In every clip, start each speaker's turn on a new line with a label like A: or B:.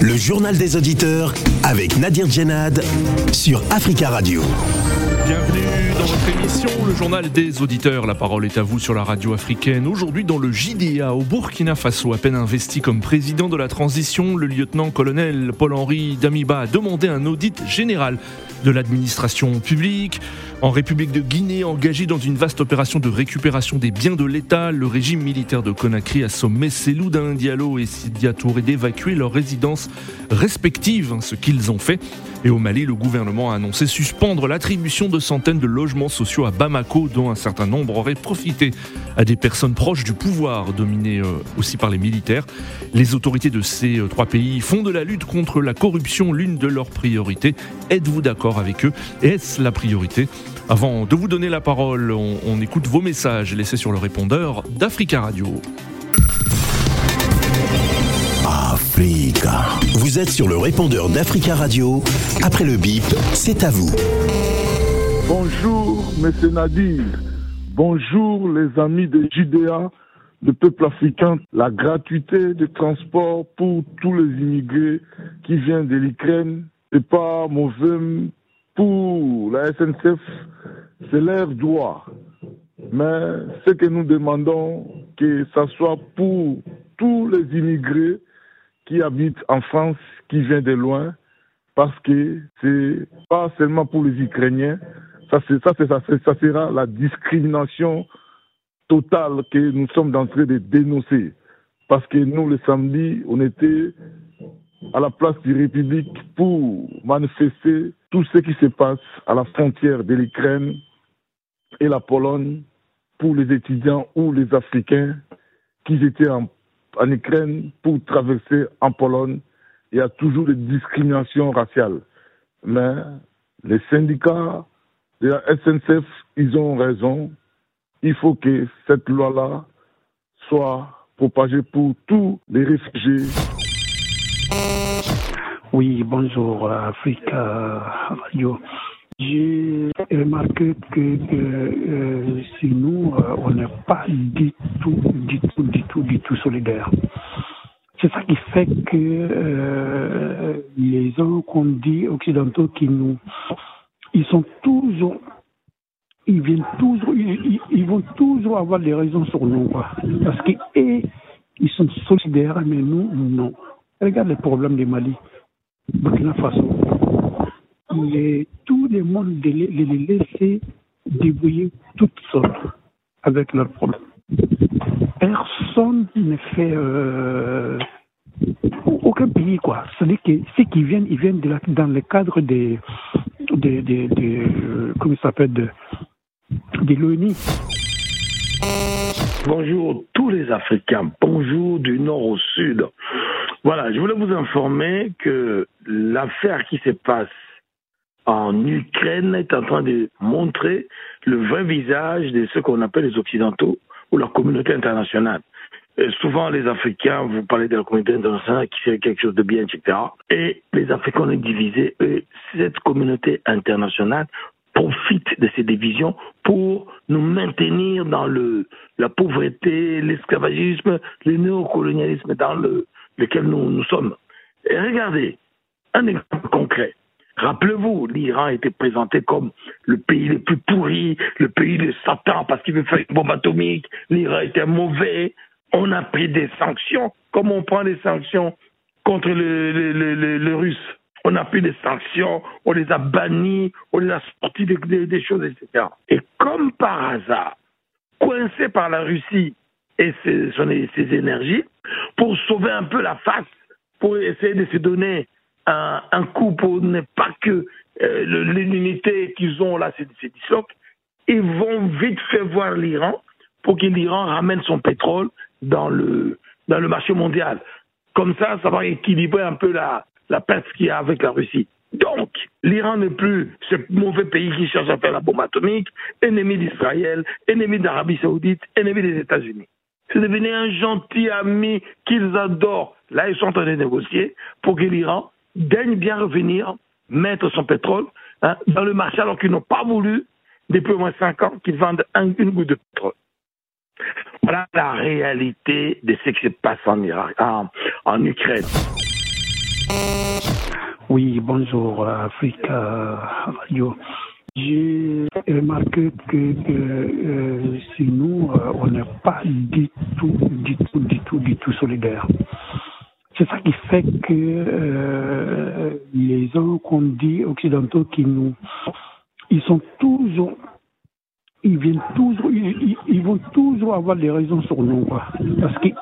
A: Le journal des auditeurs avec Nadir Djenad sur Africa Radio.
B: Bienvenue dans votre émission, le journal des auditeurs. La parole est à vous sur la radio africaine. Aujourd'hui, dans le JDA, au Burkina Faso, à peine investi comme président de la transition, le lieutenant-colonel Paul-Henri Damiba a demandé un audit général de l'administration publique. En République de Guinée, engagé dans une vaste opération de récupération des biens de l'État, le régime militaire de Conakry a sommé Selouda Diallo et Sidia Touré d'évacuer leurs résidences respectives, ce qu'ils ont fait. Et au Mali, le gouvernement a annoncé suspendre l'attribution de centaines de logements sociaux à Bamako, dont un certain nombre aurait profité à des personnes proches du pouvoir, dominées euh, aussi par les militaires. Les autorités de ces euh, trois pays font de la lutte contre la corruption l'une de leurs priorités. Êtes-vous d'accord avec eux? Est-ce la priorité? Avant de vous donner la parole, on, on écoute vos messages laissés sur le répondeur d'Africa Radio.
A: Africa. Vous êtes sur le répondeur d'Africa Radio. Après le bip, c'est à vous.
C: Bonjour, Monsieur Nadir. Bonjour, les amis de JDA, le peuple africain. La gratuité de transport pour tous les immigrés qui viennent de l'Ukraine n'est pas mauvais pour la SNCF. C'est leur droit. Mais ce que nous demandons, que ce soit pour tous les immigrés qui habitent en France, qui viennent de loin, parce que c'est pas seulement pour les Ukrainiens, ça, ça, ça, ça sera la discrimination totale que nous sommes en train de dénoncer. Parce que nous, le samedi, on était à la place du République pour manifester tout ce qui se passe à la frontière de l'Ukraine et la Pologne pour les étudiants ou les Africains qui étaient en, Ukraine pour traverser en Pologne. Il y a toujours des discriminations raciales. Mais les syndicats de la SNCF, ils ont raison. Il faut que cette loi-là soit propagée pour tous les réfugiés.
D: Oui, bonjour Africa Radio. J'ai remarqué que euh, chez nous, euh, on n'est pas du tout, du tout, du tout, du tout solidaire. C'est ça qui fait que euh, les gens qu'on dit occidentaux qui nous, ils sont toujours, ils viennent toujours, ils, vont toujours avoir des raisons sur nous, quoi. Parce eux, ils sont solidaires, mais nous, non. Regarde les problèmes du Mali, Burkina Faso. Les, tout le monde de les, les laisser débrouiller toutes seuls avec leurs problèmes. Personne ne fait euh, aucun pays quoi. C'est-à-dire que ceux qui viennent, ils viennent dans le cadre des, des, des, des, euh, comment ça s'appelle, de, de l'ONU.
E: Bonjour tous les Africains, bonjour du nord au sud. Voilà, je voulais vous informer que l'affaire qui se passe en Ukraine est en train de montrer le vrai visage de ce qu'on appelle les Occidentaux ou la communauté internationale. Euh, souvent, les Africains, vous parlez de la communauté internationale qui fait quelque chose de bien, etc. Et les Africains, on est divisés. Et cette communauté internationale profite de ces divisions pour nous maintenir dans le, la pauvreté, l'esclavagisme, le néocolonialisme dans le, lequel nous, sommes. Et regardez, un exemple concret. Rappelez-vous, l'Iran été présenté comme le pays le plus pourri, le pays de Satan parce qu'il veut faire une bombe atomique. L'Iran était mauvais. On a pris des sanctions, comme on prend des sanctions contre le, le- le russe? On a pris des sanctions, on les a bannis, on les a sortis des, choses, etc. Et comme par hasard, coincé par la Russie et ses, énergies, pour sauver un peu la face, pour essayer de se donner un, coup pour ne pas que euh, l'unité qu'ils ont là se disloque, ils vont vite faire voir l'Iran pour que l'Iran ramène son pétrole dans le, dans le marché mondial. Comme ça, ça va équilibrer un peu la, la perte qu'il y a avec la Russie. Donc, l'Iran n'est plus ce mauvais pays qui cherche à faire la bombe atomique, ennemi d'Israël, ennemi d'Arabie Saoudite, ennemi des États-Unis. C'est devenu un gentil ami qu'ils adorent. Là, ils sont en train de négocier pour que l'Iran daigne bien revenir mettre son pétrole hein, dans le marché alors qu'ils n'ont pas voulu, depuis au moins cinq ans, qu'ils vendent un- une goutte de pétrole. Voilà la réalité de ce qui se passe en, Irak, en Ukraine.
D: Oui, bonjour Africa Radio. J'ai remarqué que euh, si nous, euh, on n'est pas du tout, du tout, du tout, du tout solidaire. C'est ça qui fait que euh, les gens qu'on dit occidentaux qui nous, ils sont toujours, ils viennent ils vont toujours avoir des raisons sur nous, quoi. Parce qu'ils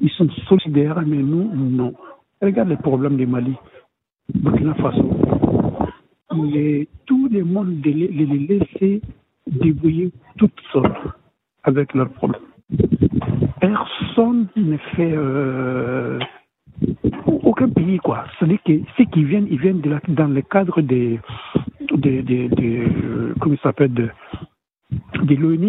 D: ils sont solidaires, mais nous, non. Regarde les problèmes du Mali, Burkina Faso. Les, tout le monde les, les laisser débrouiller toutes seules avec leurs problèmes. Personne ne fait euh, aucun pays quoi. C'est-à-dire que ceux qui viennent, ils viennent dans le cadre des, des, des, euh, comment ça s'appelle, de l'ONU.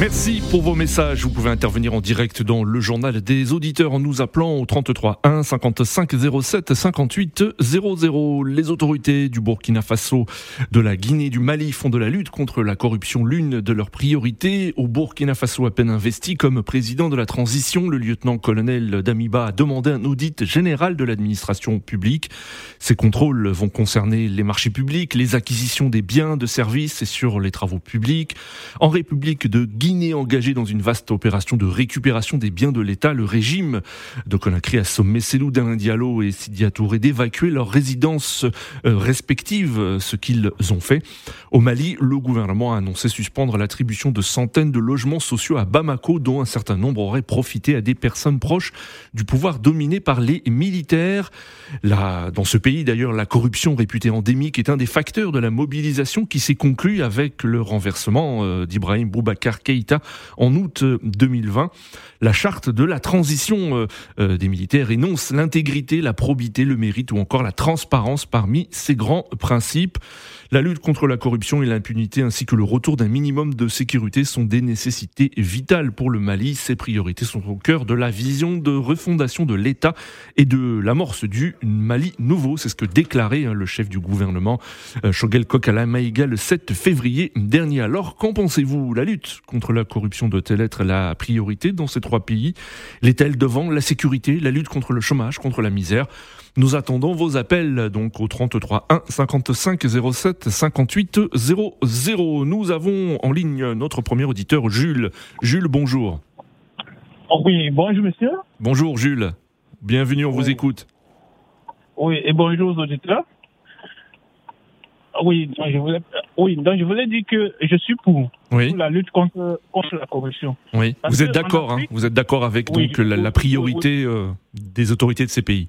B: Merci pour vos messages. Vous pouvez intervenir en direct dans le journal des auditeurs en nous appelant au 33 1 55 07 58 00. Les autorités du Burkina Faso, de la Guinée, du Mali font de la lutte contre la corruption l'une de leurs priorités. Au Burkina Faso, à peine investi comme président de la transition, le lieutenant-colonel Damiba a demandé un audit général de l'administration publique. Ces contrôles vont concerner les marchés publics, les acquisitions des biens, de services et sur les travaux publics. En République de engagé dans une vaste opération de récupération des biens de l'État, le régime de Conakry a sommé Seloudin Diallo et Sidi Touré d'évacuer leurs résidences euh, respectives, ce qu'ils ont fait. Au Mali, le gouvernement a annoncé suspendre l'attribution de centaines de logements sociaux à Bamako, dont un certain nombre aurait profité à des personnes proches du pouvoir dominé par les militaires. Dans ce pays, d'ailleurs, la corruption réputée endémique est un des facteurs de la mobilisation qui s'est conclue avec le renversement euh, d'Ibrahim Boubacar Keïta en août 2020. La charte de la transition euh, euh, des militaires énonce l'intégrité, la probité, le mérite ou encore la transparence parmi ces grands principes. La lutte contre la corruption et l'impunité ainsi que le retour d'un minimum de sécurité sont des nécessités vitales pour le Mali. Ces priorités sont au cœur de la vision de refondation de l'État et de l'amorce du Mali nouveau. C'est ce que déclarait hein, le chef du gouvernement, euh, Shogel Kokala Maïga, le 7 février dernier. Alors, qu'en pensez-vous? La lutte contre la corruption doit-elle être la priorité dans ces trois pays L'est-elle devant la sécurité, la lutte contre le chômage, contre la misère nous attendons vos appels donc au 33 1 55 07 58 00. Nous avons en ligne notre premier auditeur Jules. Jules, bonjour.
F: Oh oui, bonjour monsieur.
B: Bonjour Jules. Bienvenue, on vous écoute.
F: Oui, et bonjour aux auditeurs. Oui, donc je voulais, oui, donc je voulais dire que je suis pour,
B: Oui.
F: pour la lutte contre, contre la corruption.
B: Oui.
F: Parce
B: Vous êtes d'accord, hein Vous êtes d'accord avec
F: Oui,
B: donc la, priorité euh, des autorités de ces pays?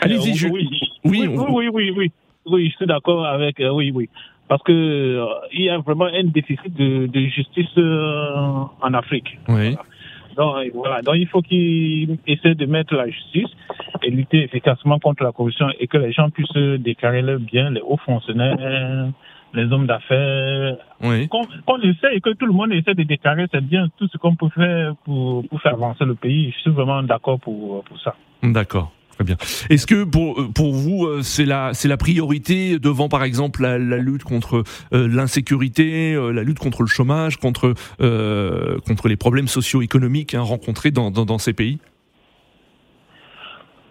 B: Allez-y,
F: Euh,
B: Jules.
F: Oui,
B: Oui,
F: oui, oui, oui, oui, oui, je suis d'accord avec, euh, oui, oui. Parce que euh, il y a vraiment un déficit de, de justice en Afrique.
B: Oui.
F: Donc, voilà. Donc, il faut qu'ils essaient de mettre la justice et lutter efficacement contre la corruption et que les gens puissent déclarer leurs biens, les hauts fonctionnaires, les hommes d'affaires.
B: Oui.
F: Qu'on qu'on essaie et que tout le monde essaie de déclarer ses biens, tout ce qu'on peut faire pour, pour faire avancer le pays. Je suis vraiment d'accord pour, pour ça.
B: D'accord. Très bien. Est-ce que pour, pour vous, euh, c'est la, c'est la priorité devant, par exemple, la, la lutte contre euh, l'insécurité, euh, la lutte contre le chômage, contre, euh, contre les problèmes socio-économiques hein, rencontrés dans, dans, dans ces pays?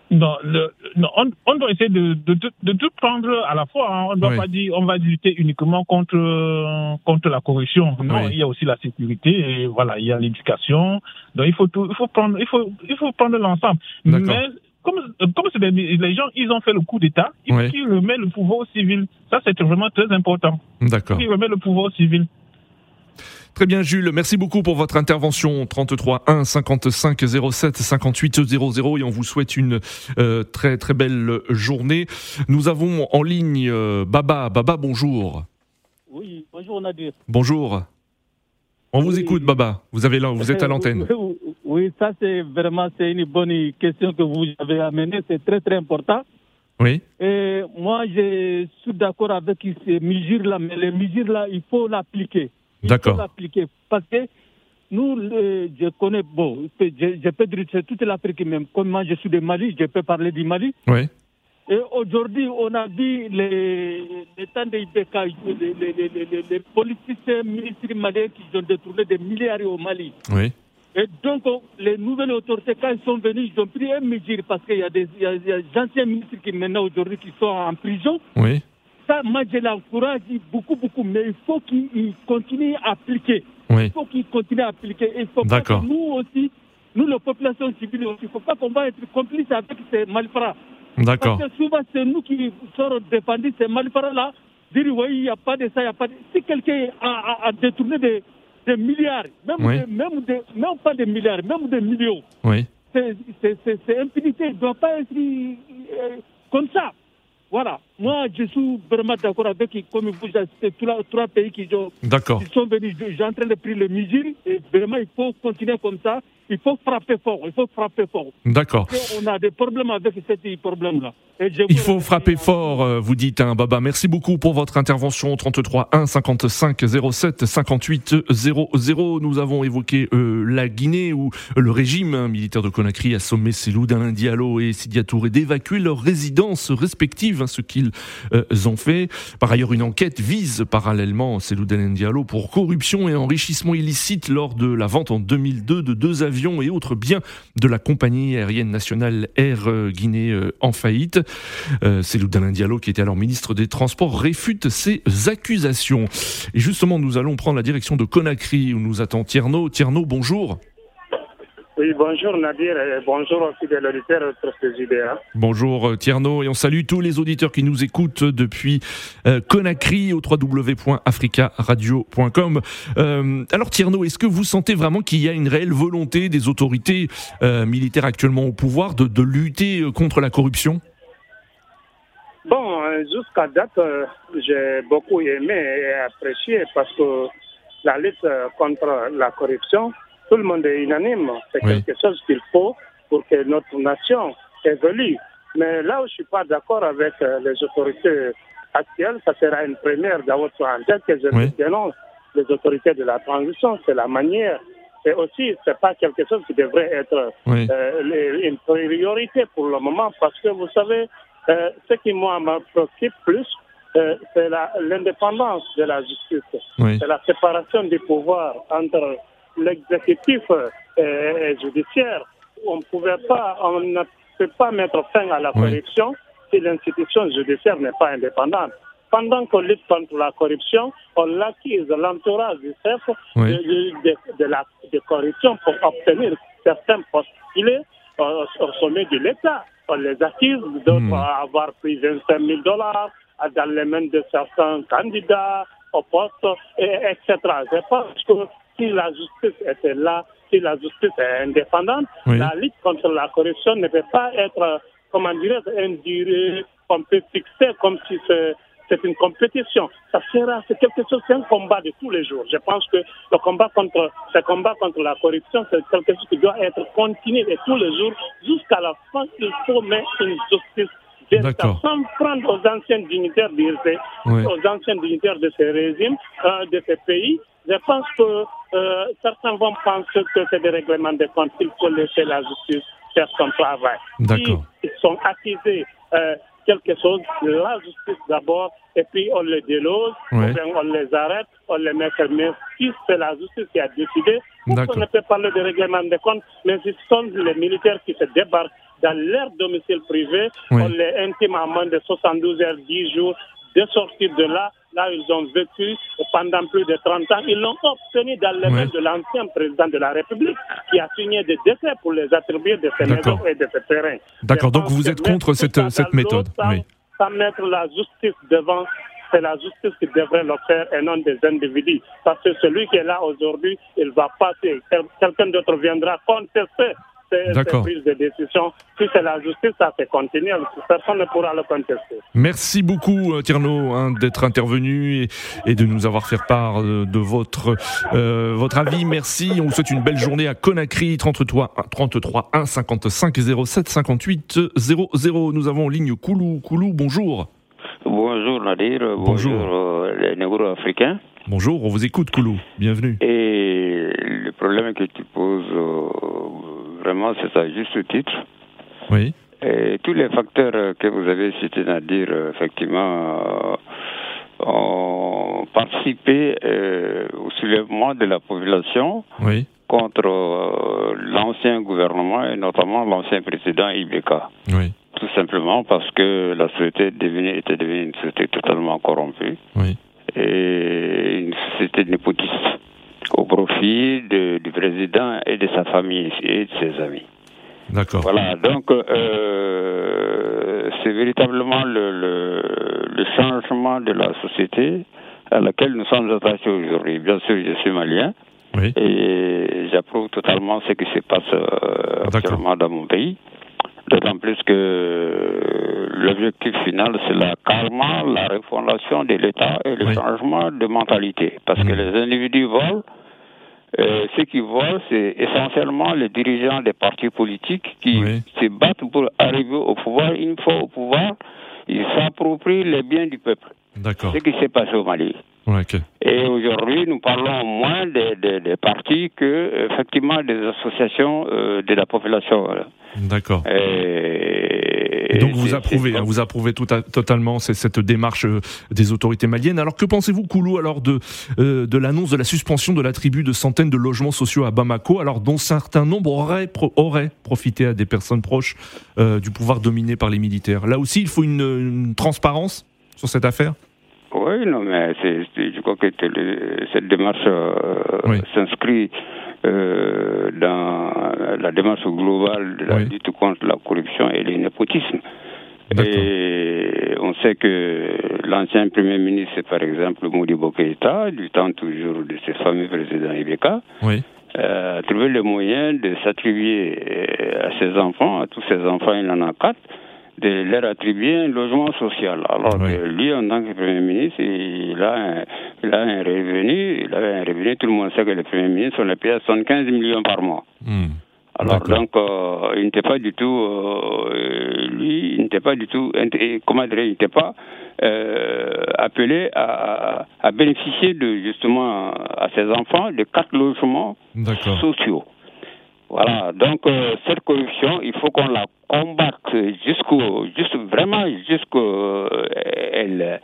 F: Non, le, non, on, on doit essayer de, de, de, de tout prendre à la fois. hein. On ne doit
B: Oui.
F: pas dire on va lutter uniquement contre, euh, contre la corruption. Non,
B: Oui.
F: il y a aussi la sécurité et voilà, il y a l'éducation. Donc il faut tout, il faut prendre, il faut, il faut prendre l'ensemble. Mais comme, comme c'est des- les gens, ils ont fait le coup d'État, il faut
B: Oui.
F: qu'ils remettent le pouvoir au civil. Ça, c'est vraiment très important.
B: D'accord.
F: Ils remettent le pouvoir au civil.
B: Très bien, Jules. Merci beaucoup pour votre intervention. 33 1 55 07 58 00 et on vous souhaite une euh, très très belle journée. Nous avons en ligne euh, Baba. Baba, bonjour.
G: Oui, bonjour Nadir.
B: Bonjour. On vous écoute, Baba. Vous avez là, vous êtes à l'antenne.
G: Oui, ça c'est vraiment c'est une bonne question que vous avez amenée, c'est très très important.
B: Oui.
G: Et moi je suis d'accord avec ces mesures-là, mais les mesures-là, il faut l'appliquer. Il
B: D'accord.
G: faut l'appliquer parce que nous, le- je connais, bon, je, je peux dire c'est toute l'Afrique même. Comme moi je suis de Mali, je peux parler du Mali.
B: Oui.
G: Et aujourd'hui, on a vu les, les temps les, les, les, les, politiciens ministres maliens qui ont détourné des milliards au Mali.
B: Oui.
G: Et donc, les nouvelles autorités, quand ils sont venus, ils ont pris un mesure parce qu'il y a des, il y a, il y a des anciens ministres qui maintenant aujourd'hui qui sont en prison.
B: Oui.
G: Ça, moi, je l'encourage beaucoup, beaucoup, mais il faut qu'ils continuent à appliquer.
B: Oui.
G: Il faut qu'ils continuent à appliquer. Il faut pas que nous aussi, nous, la population civile aussi, il ne faut pas qu'on va être complices avec ces malfrats.
B: D'accord.
G: Parce que souvent, c'est nous qui sommes dépendus de ces malfrats-là. Dire, oui, il n'y a pas de ça, il n'y a pas de... Si quelqu'un a, a- a détourné des, des milliards, même,
B: Oui.
G: des- même, des- même pas des milliards, même des millions,
B: Oui.
G: c'est impunité. Il ne doit pas être euh, comme ça. Voilà. Moi, je suis vraiment d'accord avec, comme vous tous les trois pays qui ont sont venus, suis en train de prendre les mesures et vraiment il faut continuer comme ça. Il faut frapper fort, il faut frapper fort.
B: D'accord.
G: Qu'on a des problèmes avec ces problèmes-là.
B: Il faut frapper fort, euh, vous dites, hein, Baba. Merci beaucoup pour votre intervention. 33 1 55 07 58 00. Nous avons évoqué euh, la Guinée où le régime hein, militaire de Conakry a sommé Cellou Dalain Diallo et Sidia Touré d'évacuer leurs résidences respectives, hein, ce qu'ils euh, ont fait. Par ailleurs, une enquête vise parallèlement Cellou Dalain Diallo pour corruption et enrichissement illicite lors de la vente en 2002 de deux avions et autres biens de la compagnie aérienne nationale Air euh, Guinée euh, en faillite. Euh, Cellou Dalain Diallo, qui était alors ministre des Transports, réfute ces accusations. Et justement, nous allons prendre la direction de Conakry, où nous attend Tierno. Tierno, bonjour.
H: Oui, bonjour Nadir et bonjour aux fidèles auditeurs.
B: Bonjour euh, Tierno, et on salue tous les auditeurs qui nous écoutent depuis euh, Conakry au www.africaradio.com. Euh, alors Tierno, est-ce que vous sentez vraiment qu'il y a une réelle volonté des autorités euh, militaires actuellement au pouvoir de, de lutter contre la corruption?
H: Bon, jusqu'à date, j'ai beaucoup aimé et apprécié parce que la lutte contre la corruption, tout le monde est unanime. C'est
B: Oui.
H: quelque chose qu'il faut pour que notre nation évolue. Mais là où je suis pas d'accord avec euh, les autorités actuelles, ça sera une première dans votre en tête que je
B: Oui.
H: dénonce les autorités de la transition. C'est la manière. Et aussi, c'est pas quelque chose qui devrait être
B: Oui.
H: euh, une priorité pour le moment parce que vous savez, euh, ce qui moi me préoccupe plus, euh, c'est l'indépendance de la justice.
B: Oui.
H: C'est la séparation du pouvoir entre l'exécutif euh, judiciaire. On ne pouvait pas, on ne peut pas mettre fin à la
B: Oui.
H: corruption si l'institution judiciaire n'est pas indépendante. Pendant qu'on lutte contre la corruption, on accuse l'entourage du chef
B: Oui.
H: de, de- de- de la de corruption pour obtenir certains postulés au, au sommet de l'État. On les accuse d'autres
B: Hmm.
H: avoir pris 25 000 dollars dans les mains de certains candidats au poste, et, etc. Je pense que si la justice était là, si la justice est indépendante,
B: Oui.
H: la lutte contre la corruption ne peut pas être, comment dirais-je, une durée qu'on peut fixer comme si c'est c'est une compétition. Ça sera, c'est quelque chose, c'est un combat de tous les jours. Je pense que le combat contre, ce combat contre la corruption, c'est quelque chose qui doit être continué de tous les jours jusqu'à la fin. Il faut mettre une justice
B: D'accord.
H: sans prendre aux anciens dignitaires d'IRC,
B: Oui.
H: aux anciens dignitaires de ces régimes, euh, de ces pays. Je pense que euh, certains vont penser que c'est des règlements de compte. Il faut laisser la justice faire son travail.
B: D'accord.
H: S'ils sont accusés euh, quelque chose, la justice d'abord, et puis on les
B: Ouais.
H: bien on les arrête, on les met fermés. Si c'est la justice qui a décidé, on ne peut parler de règlement de compte, mais ce sont les militaires qui se débarquent dans leur domicile privé,
B: Oui.
H: on les intime en moins de 72 heures, 10 jours, de sortir de là, là ils ont vécu pendant plus de 30 ans. Ils l'ont obtenu dans les mains
B: Ouais.
H: de l'ancien président de la République qui a signé des décrets pour les attribuer de ces maisons et de ces terrains.
B: D'accord, donc vous êtes contre cette, cette méthode
H: Sans,
B: Oui.
H: sans mettre la justice devant, c'est la justice qui devrait le faire et non des individus. Parce que celui qui est là aujourd'hui, il va passer. Quel- Quelqu'un d'autre viendra contester ces, ces
B: D'accord.
H: prises de décision. Si c'est la justice, ça c'est continuel. Personne ne pourra le contester.
B: Merci beaucoup euh, Tierno hein, d'être intervenu et, et de nous avoir fait part euh, de votre, euh, votre avis. Merci. On vous souhaite une belle journée à Conakry, 33, 33 1 55 07 58 00. Nous avons en ligne Koulou. Koulou, bonjour.
I: Bonjour Nadir,
B: Bonjour.
I: bonjour, les négro-africains.
B: Bonjour, on vous écoute Koulou. Bienvenue.
I: Et le problème que tu poses, vraiment, c'est à juste titre.
B: Oui.
I: Et tous les facteurs que vous avez cités, à dire effectivement, ont participé au soulèvement de la population
B: Oui.
I: contre l'ancien gouvernement et notamment l'ancien président Ibeka.
B: Oui.
I: Tout simplement parce que la société était devenue une société totalement corrompue
B: Oui.
I: et une société népotiste de- du président et de sa famille et de ses amis.
B: D'accord.
I: Voilà, donc euh, c'est véritablement le, le, le changement de la société à laquelle nous sommes attachés aujourd'hui. Bien sûr, je suis malien
B: Oui.
I: et j'approuve totalement ce qui se passe euh, actuellement dans mon pays. D'autant plus que l'objectif final, c'est la carrément la refondation de l'État et le
B: Oui.
I: changement de mentalité. Parce que les individus volent. Euh, ceux qui volent, c'est essentiellement les dirigeants des partis politiques qui
B: Oui.
I: se battent pour arriver au pouvoir. Une fois au pouvoir, ils s'approprient les biens du peuple.
B: D'accord.
I: Ce qui s'est passé au Mali.
B: Ouais.
I: Et aujourd'hui, nous parlons moins des, des- des partis que, effectivement, des associations euh, de la population. voilà.
B: D'accord.
I: Et,
B: Et donc vous approuvez, hein, vous approuvez tout à- totalement cette démarche euh, des autorités maliennes. Alors que pensez-vous, Koulou, alors de euh, de l'annonce de la suspension de l'attribut de centaines de logements sociaux à Bamako, alors dont certains nombres auraient pro- auraient profité à des personnes proches euh, du pouvoir dominé par les militaires? Là aussi, il faut une, une transparence sur cette affaire?
I: Oui, non, mais c'est- je crois que cette démarche euh,
B: Oui.
I: s'inscrit euh, dans la démarche globale de la
B: Oui.
I: lutte contre la corruption et le népotisme. Et on sait que l'ancien Premier ministre, par exemple, Modibo Keïta, du temps toujours de ce fameux président Ibeka,
B: Oui.
I: euh, a trouvé le moyen de s'attribuer euh, à ses enfants, à tous ses enfants, il en a quatre, de leur attribuer un logement social. Alors
B: Oui.
I: que lui, en tant que Premier ministre, il a, un, il a un revenu, il a un revenu, tout le monde sait que le Premier ministre, on le paye à 75 millions par mois.
B: Hmm.
I: Alors donc, euh, il n'était pas du tout, euh, lui, il n'était pas du tout, comment dire, il n'était pas euh, appelé à, à bénéficier de justement à ses enfants de quatre logements sociaux. Voilà, donc euh, cette corruption, il faut qu'on la combatte jusqu'au, juste vraiment jusqu'au, elle,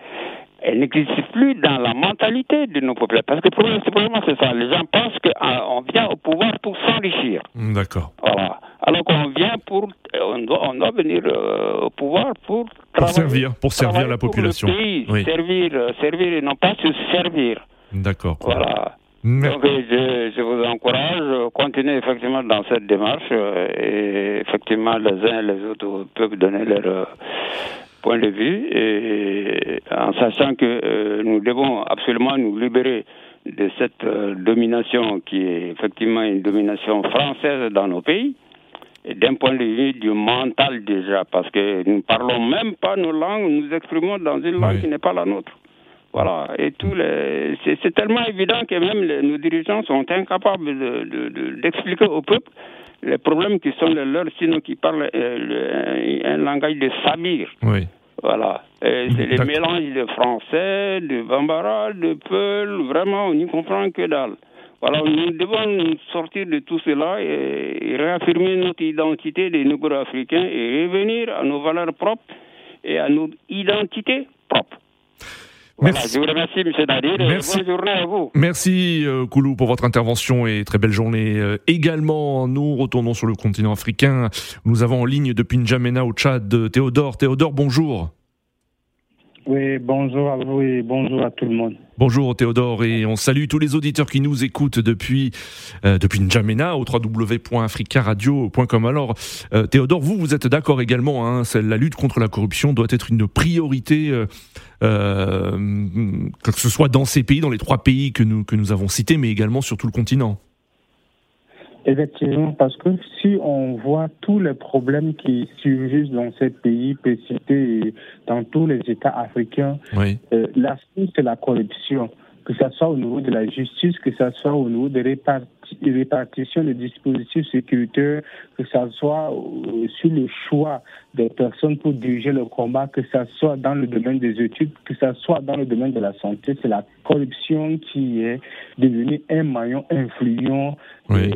I: elle n'existe plus dans la mentalité de nos populations. Parce que le problème, c'est ça. Les gens pensent qu'on vient au pouvoir pour s'enrichir.
B: Hmm, D'accord.
I: Voilà. Alors qu'on vient pour, on doit, on doit venir euh, au pouvoir pour
B: Pour servir, pour servir la
I: pour le
B: population.
I: pays,
B: Oui.
I: servir, euh, servir et non pas se servir.
B: D'accord.
I: Voilà. Donc je, je vous encourage, continuez effectivement dans cette démarche euh, et effectivement les uns et les autres peuvent donner leur euh, point de vue et en sachant que euh, nous devons absolument nous libérer de cette euh, domination qui est effectivement une domination française dans nos pays et d'un point de vue du mental déjà parce que nous ne parlons même pas nos langues, nous nous exprimons dans une langue
B: Oui.
I: qui n'est pas la nôtre. Voilà, et tous les, c'est, tellement évident que même les- nos dirigeants sont incapables de, de- de- d'expliquer au peuple les problèmes qui sont les leurs, sinon qui parlent euh, le- un, un langage de sabir.
B: Oui.
I: Voilà, c'est les
B: D'accord.
I: mélanges de français, de bambara, de peul, vraiment, on n'y comprend que dalle. Voilà, nous devons sortir de tout cela et, réaffirmer notre identité des Négro-Africains et revenir à nos valeurs propres et à notre identité propre. Voilà,
B: Merci.
I: je vous remercie, M. Nadir.
B: Merci.
I: Bonne journée à vous.
B: Merci euh, Koulou pour votre intervention et très belle journée euh, également. Nous retournons sur le continent africain. Nous avons en ligne depuis N'Djamena au Tchad Théodore. Théodore, bonjour.
D: Oui, bonjour à vous et bonjour à tout le monde.
B: Bonjour Théodore et on salue tous les auditeurs qui nous écoutent depuis euh, depuis N'Djamena au www.africaradio.com. Alors euh, Théodore, vous vous êtes d'accord également hein, la lutte contre la corruption doit être une priorité euh, euh, que ce soit dans ces pays, dans les trois pays que nous que nous avons cités, mais également sur tout le continent.
D: Effectivement, parce que si on voit tous les problèmes qui surgissent dans ces pays, citer dans tous les États africains,
B: Oui.
D: euh, l'aspect c'est la corruption, que ce soit au niveau de la justice, que ce soit au niveau de réparti- répartition des dispositifs sécuritaires, que ce soit euh, sur le choix des personnes pour diriger le combat, que ce soit dans le domaine des études, que ce soit dans le domaine de la santé, c'est la corruption qui est devenue un maillon influent
B: Oui.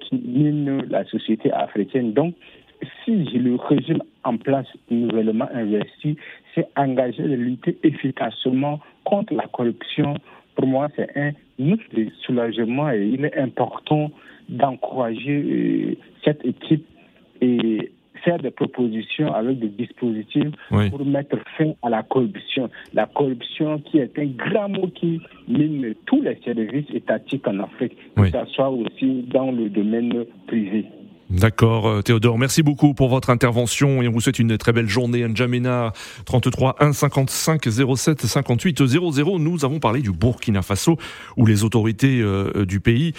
D: qui mine la société africaine. Donc,
J: si le régime en place nouvellement investi s'est engagé à lutter efficacement contre la corruption, pour moi, c'est un outil de soulagement et il est important d'encourager euh, cette équipe et faire des propositions avec des dispositifs pour mettre fin à la corruption. La corruption qui est un grand mot qui mine tous les services étatiques en Afrique, que ce soit aussi dans le domaine privé.
B: D'accord, euh, Théodore. Merci beaucoup pour votre intervention et on vous souhaite une très belle journée. N'Djamena 33 1 55 07 58 00. Nous avons parlé du Burkina Faso où les autorités euh, du pays,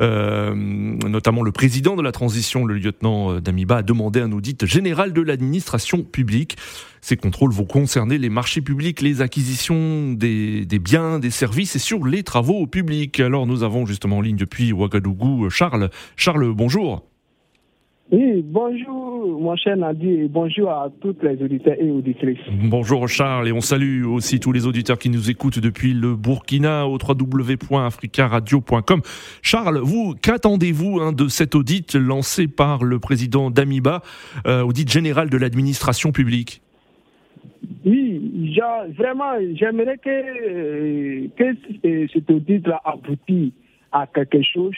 B: euh, notamment le président de la transition, le lieutenant Damiba, a demandé un audit général de l'administration publique. Ces contrôles vont concerner les marchés publics, les acquisitions des, des, biens, des services et sur les travaux publics. Alors nous avons justement en ligne depuis Ouagadougou Charles. Charles, bonjour.
K: Oui, bonjour mon cher Nadi et bonjour à toutes les auditeurs et auditrices.
B: Bonjour Charles et on salue aussi tous les auditeurs qui nous écoutent depuis le Burkina au www.africaradio.com. Charles, vous, qu'attendez-vous hein, de cet audit lancé par le président Damiba, euh, audit général de l'administration publique?
K: Oui, vraiment, j'aimerais que, euh, que euh, cet audit-là aboutisse à quelque chose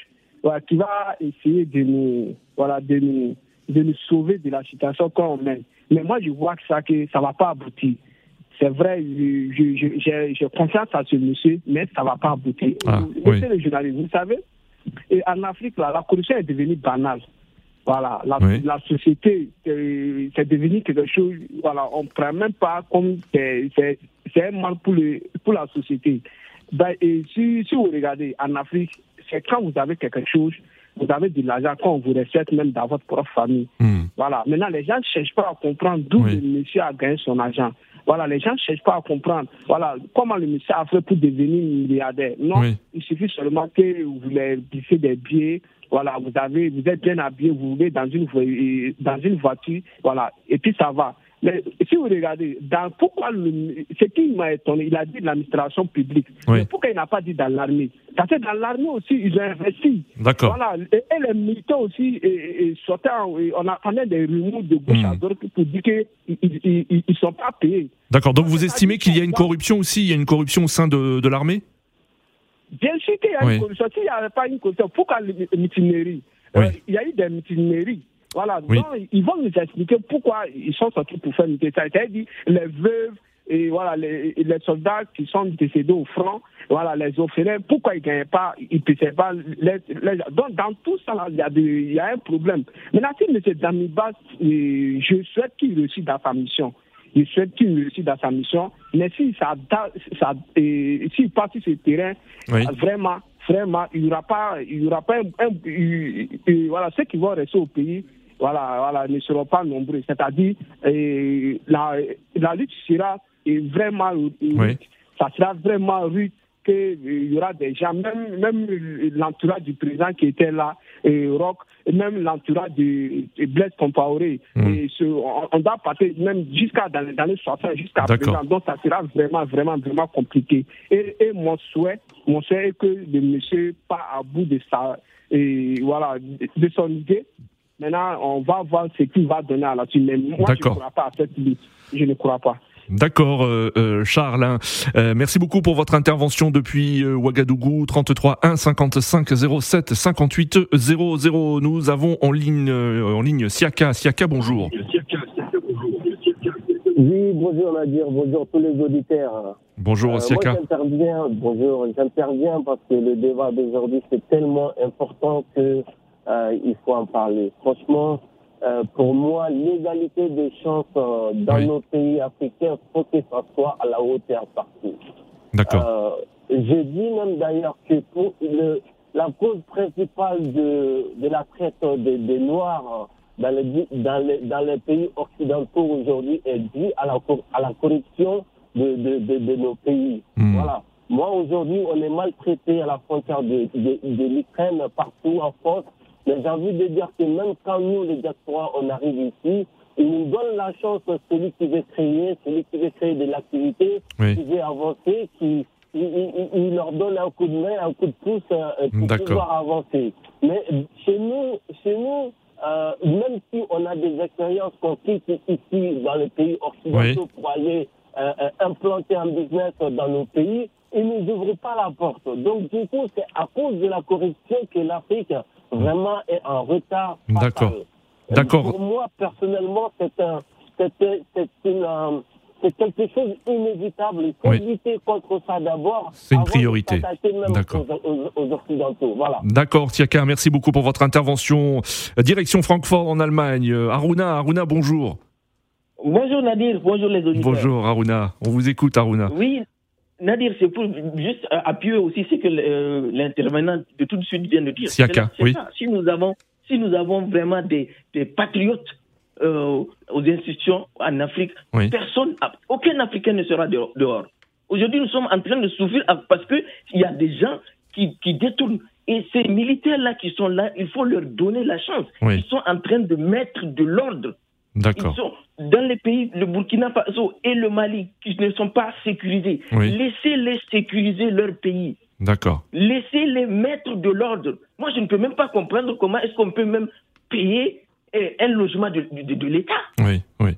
K: qui va essayer de nous, voilà, de nous, de nous sauver de la situation qu'on mène. Mais moi, je vois que ça que ça va pas aboutir. C'est vrai, j'ai confiance à ce monsieur, mais ça va pas aboutir.
B: Ah,
K: monsieur le journaliste, vous savez, et en Afrique, là, la corruption est devenue banale. Voilà, la, la société, euh, c'est devenu quelque chose, voilà, on ne prend même pas comme c'est un mal pour, le, pour la société. Ben, et si, si vous regardez, en Afrique, c'est quand vous avez quelque chose, vous avez de l'argent, quand on vous recette même dans votre propre famille.
B: Hmm.
K: Voilà. Maintenant, les gens ne cherchent pas à comprendre d'où le monsieur a gagné son argent. Voilà, les gens ne cherchent pas à comprendre voilà, comment le monsieur a fait pour devenir milliardaire? Non, il suffit seulement que vous voulez pisser des billets, voilà, vous avez, vous êtes bien habillé, vous roulez dans une, dans une voiture, voilà, et puis ça va. Mais si vous regardez, dans, pourquoi ce qui m'a étonné, il a dit l'administration publique. Mais pourquoi il n'a pas dit dans l'armée? Parce que dans l'armée aussi, ils ont investi.
B: D'accord.
K: Voilà. Et, les militaires aussi, et, et sortaient, on a des rumeurs de gauche à
B: Hmm.
K: droite pour dire qu'ils ne sont pas payés.
B: D'accord, donc vous estimez qu'il y a une corruption aussi, il y a une corruption au sein de, de l'armée?
K: Bien sûr qu'il y a
B: Oui.
K: une corruption. S'il n'y avait pas une corruption, pourquoi les mutineries
B: Oui.
K: Euh, Il y a eu des mutineries. Voilà,
B: Oui.
K: donc ils vont nous expliquer pourquoi ils sont sortis pour faire muter ça. C'est-à-dire les veuves et voilà les, les soldats qui sont décédés au front, voilà les orphelins, pourquoi ils ne gagnaient pas, ils ne pas les, les- donc dans tout ça il y a de- il y a un problème. Maintenant si M. Damibas, euh, je souhaite qu'il réussisse dans sa mission. Je souhaite qu'il réussisse dans sa mission, mais si ça, da- ça euh, s'il passe sur ce terrain,
B: Oui.
K: vraiment, vraiment, il n'y aura pas, il y aura pas un, un- il- voilà, ceux qui vont rester au pays, voilà, voilà, ne seront pas nombreux. C'est-à-dire, euh, la, la lutte sera euh, vraiment, euh,
B: Oui.
K: ça sera vraiment rude qu'il y aura des gens, même, même l'entourage du président qui était là, et Rock, même l'entourage de, de Blaise Compaoré,
B: Mm.
K: et ce, on, on doit passer même jusqu'à dans les années 60, jusqu'à présent. Donc ça sera vraiment, vraiment, vraiment compliqué. Et, et mon souhait, mon souhait est que le monsieur part à bout de sa, et voilà, de son idée. Maintenant, on va voir ce qu'il va donner à la suite. Mais moi, je ne
B: D'accord.
K: crois pas à cette lutte. Je ne crois pas.
B: D'accord, euh, euh, Charles. hein. Euh, merci beaucoup pour votre intervention depuis euh, Ouagadougou, 33 1 55 07 58 00. Nous avons en ligne, euh, en ligne Siaka. Siaka, bonjour.
L: Oui, bonjour Nadir, bonjour tous les auditeurs.
B: Bonjour
L: Euh,
B: Siaka.
L: Moi j'interviens, bonjour, j'interviens parce que le débat d'aujourd'hui c'est tellement important que euh, il faut en parler. Franchement, euh, pour moi, l'égalité des chances euh, dans
B: Oui.
L: nos pays africains, faut que ça soit à la hauteur partout.
B: D'accord.
L: Euh, je dis même d'ailleurs que pour le, la cause principale de, de la traite des, des Noirs euh, dans les, dans, les, dans les pays occidentaux aujourd'hui est due à la, à la corruption de, de, de, de nos pays.
B: Hmm.
L: Voilà. Moi, aujourd'hui, on est maltraité à la frontière de, de, de l'Ukraine, partout en France. Mais j'ai envie de dire que même quand nous, les diasporas, on arrive ici, ils nous donnent la chance, celui qui veut créer, celui qui veut créer de l'activité,
B: Oui.
L: qui veut avancer, qui il, il- il leur donne un coup de main, un coup de pouce euh, pour
B: D'accord.
L: pouvoir avancer. Mais chez nous, chez nous euh, même si on a des expériences qu'on quitte ici dans les pays occidentaux pour aller euh, euh, implanter un business dans nos pays, ils ne nous ouvrent pas la porte. Donc du coup, c'est à cause de la corruption que l'Afrique vraiment est en retard.
B: D'accord. D'accord.
L: Pour moi, personnellement, c'est un, c'est une, c'est quelque chose d'inévitable. Il faut lutter contre ça d'abord.
B: C'est une priorité.
L: D'accord. Aux, Occidentaux. Voilà.
B: D'accord, Tiaka, merci beaucoup pour votre intervention. Direction Francfort en Allemagne. Aruna, Aruna, bonjour.
E: Bonjour Nadir, bonjour les auditeurs.
B: Bonjour Aruna, on vous écoute Aruna.
E: Oui, Nadir, c'est pour juste appuyer aussi ce que euh, l'intervenant de tout de suite vient de dire.
B: Siaka, oui.
E: Si nous avons, si nous avons vraiment des, des patriotes euh, aux institutions en Afrique, personne, aucun Africain ne sera dehors. Aujourd'hui, nous sommes en train de souffrir parce qu'il y a des gens qui, qui détournent. Et ces militaires-là qui sont là, il faut leur donner la chance. Ils sont en train de mettre de l'ordre.
B: D'accord.
E: Dans les pays, le Burkina Faso et le Mali, qui ne sont pas sécurisés. Laissez-les sécuriser leur pays.
B: D'accord.
E: Laissez-les mettre de l'ordre. Moi, je ne peux même pas comprendre comment est-ce qu'on peut même payer un logement de, de, l'État.
B: Oui, oui.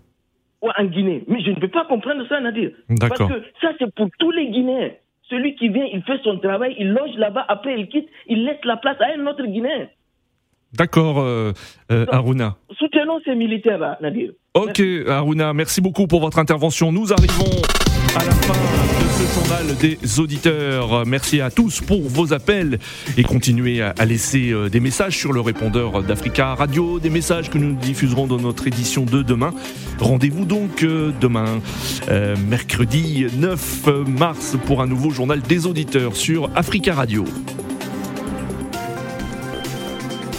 E: En Guinée. Mais je ne peux pas comprendre ça, Nadir. Parce que ça, c'est pour tous les Guinéens. Celui qui vient, il fait son travail, il loge là-bas, après il quitte, il laisse la place à un autre Guinéen.
B: D'accord, euh, euh, Aruna.
E: Soutenons ces militaires-là, Nadir.
B: Ok, Aruna, merci beaucoup pour votre intervention. Nous arrivons à la fin de ce journal des auditeurs. Merci à tous pour vos appels et continuez à laisser euh, des messages sur le répondeur d'Africa Radio, des messages que nous diffuserons dans notre édition de demain. Rendez-vous donc demain, mercredi 9 mars, pour un nouveau journal des auditeurs sur Africa Radio.